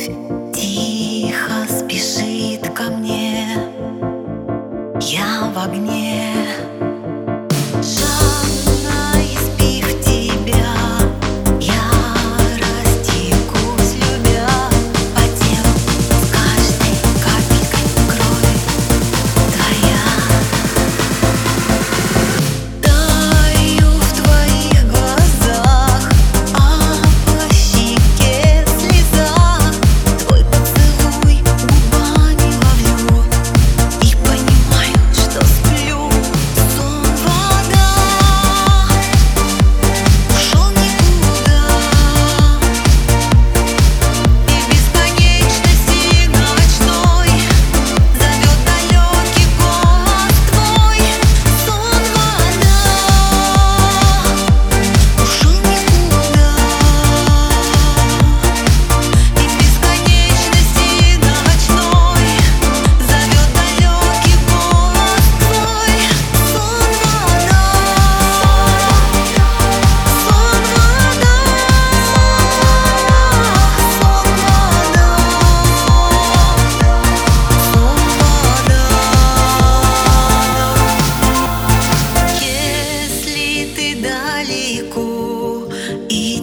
谢谢。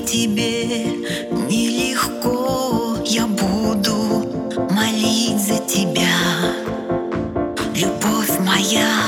тебе нелегко, я буду молить за тебя, любовь моя.